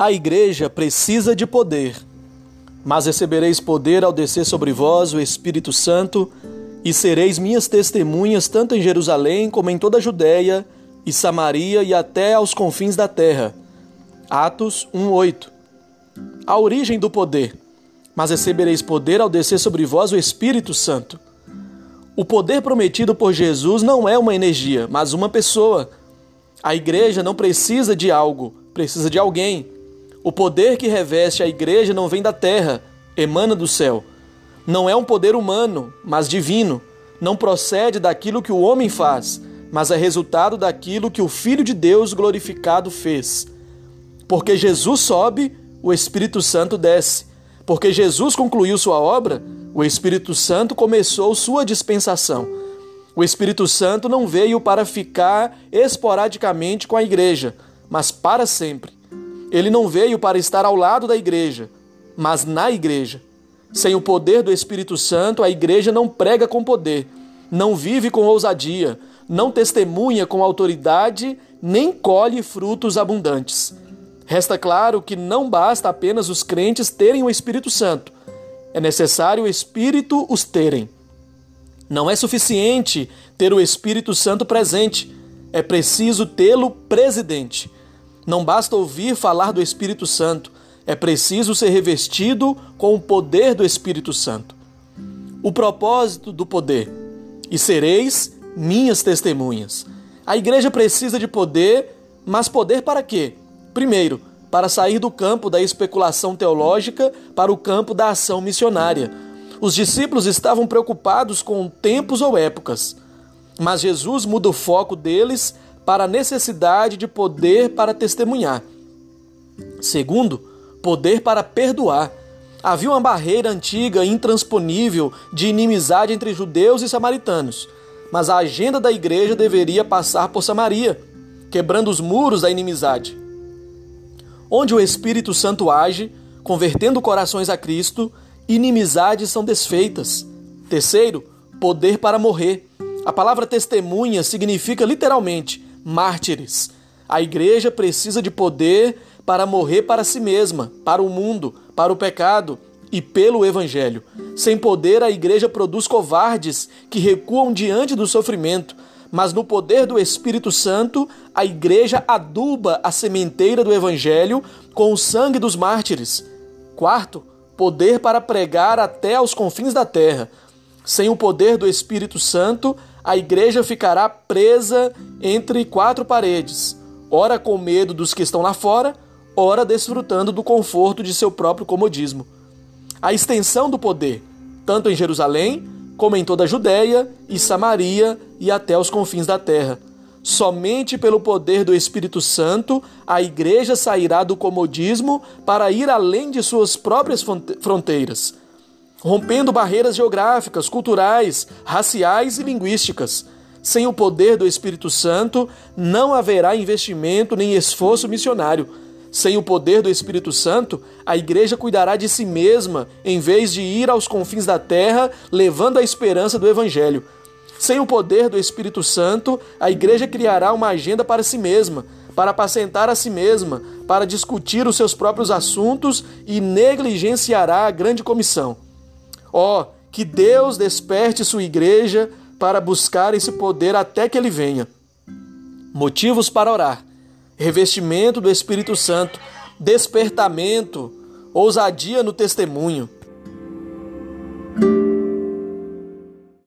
A igreja precisa de poder, mas recebereis poder ao descer sobre vós o Espírito Santo, e sereis minhas testemunhas tanto em Jerusalém como em toda a Judéia e Samaria e até aos confins da terra. Atos 1:8. A origem do poder. Mas recebereis poder ao descer sobre vós o Espírito Santo. O poder prometido por Jesus não é uma energia, mas uma pessoa. A igreja não precisa de algo, precisa de alguém. O poder que reveste a igreja não vem da terra, emana do céu. Não é um poder humano, mas divino. Não procede daquilo que o homem faz, mas é resultado daquilo que o Filho de Deus glorificado fez. Porque Jesus sobe, o Espírito Santo desce. Porque Jesus concluiu sua obra, o Espírito Santo começou sua dispensação. O Espírito Santo não veio para ficar esporadicamente com a igreja, mas para sempre. Ele não veio para estar ao lado da igreja, mas na igreja. Sem o poder do Espírito Santo, a igreja não prega com poder, não vive com ousadia, não testemunha com autoridade, nem colhe frutos abundantes. Resta claro que não basta apenas os crentes terem o Espírito Santo, é necessário o Espírito os terem. Não é suficiente ter o Espírito Santo presente, é preciso tê-lo presidente. Não basta ouvir falar do Espírito Santo, é preciso ser revestido com o poder do Espírito Santo. O propósito do poder: e sereis minhas testemunhas. A igreja precisa de poder, mas poder para quê? Primeiro, para sair do campo da especulação teológica para o campo da ação missionária. Os discípulos estavam preocupados com tempos ou épocas, mas Jesus muda o foco deles para a necessidade de poder para testemunhar. Segundo, poder para perdoar. Havia uma barreira antiga, intransponível, de inimizade entre judeus e samaritanos, mas a agenda da igreja deveria passar por Samaria, quebrando os muros da inimizade. Onde o Espírito Santo age, convertendo corações a Cristo, inimizades são desfeitas. Terceiro, poder para morrer. A palavra testemunha significa literalmente mártires. A igreja precisa de poder para morrer para si mesma, para o mundo, para o pecado e pelo evangelho. Sem poder, a igreja produz covardes que recuam diante do sofrimento, mas no poder do Espírito Santo, a igreja aduba a sementeira do evangelho com o sangue dos mártires. Quarto, poder para pregar até aos confins da terra. Sem o poder do Espírito Santo, a igreja ficará presa entre quatro paredes, ora com medo dos que estão lá fora, ora desfrutando do conforto de seu próprio comodismo. A extensão do poder, tanto em Jerusalém como em toda a Judéia e Samaria e até os confins da terra. Somente pelo poder do Espírito Santo a igreja sairá do comodismo para ir além de suas próprias fronteiras rompendo barreiras geográficas, culturais, raciais e linguísticas. Sem o poder do Espírito Santo, não haverá investimento nem esforço missionário. Sem o poder do Espírito Santo, a igreja cuidará de si mesma em vez de ir aos confins da terra levando a esperança do Evangelho. Sem o poder do Espírito Santo, a igreja criará uma agenda para si mesma, para apacentar a si mesma, para discutir os seus próprios assuntos e negligenciará a grande comissão. Ó, oh, que Deus desperte sua igreja para buscar esse poder até que ele venha. Motivos para orar: revestimento do Espírito Santo, despertamento, ousadia no testemunho.